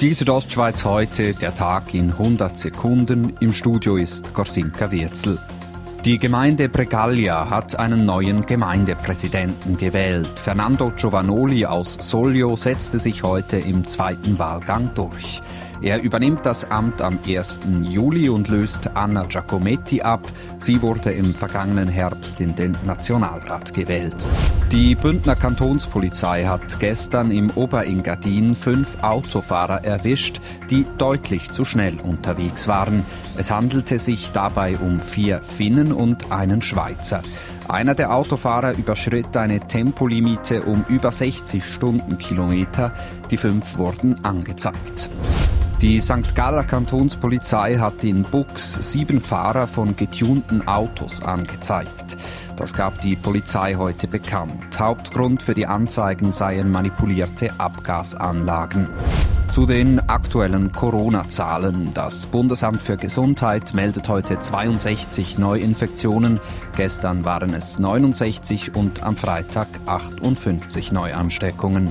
Die Südostschweiz heute, der Tag in 100 Sekunden. Im Studio ist Gorsinka Wirzel. Die Gemeinde Bregaglia hat einen neuen Gemeindepräsidenten gewählt. Fernando Giovanoli aus Soglio setzte sich heute im zweiten Wahlgang durch. Er übernimmt das Amt am 1. Juli und löst Anna Giacometti ab. Sie wurde im vergangenen Herbst in den Nationalrat gewählt. Die Bündner Kantonspolizei hat gestern im Oberengadin fünf Autofahrer erwischt, die deutlich zu schnell unterwegs waren. Es handelte sich dabei um vier Finnen und einen Schweizer. Einer der Autofahrer überschritt eine Tempolimite um über 60 Stundenkilometer. Die fünf wurden angezeigt. Die St. Galler Kantonspolizei hat in Bux sieben Fahrer von getunten Autos angezeigt. Das gab die Polizei heute bekannt. Hauptgrund für die Anzeigen seien manipulierte Abgasanlagen. Zu den aktuellen Corona-Zahlen. Das Bundesamt für Gesundheit meldet heute 62 Neuinfektionen. Gestern waren es 69 und am Freitag 58 Neuansteckungen.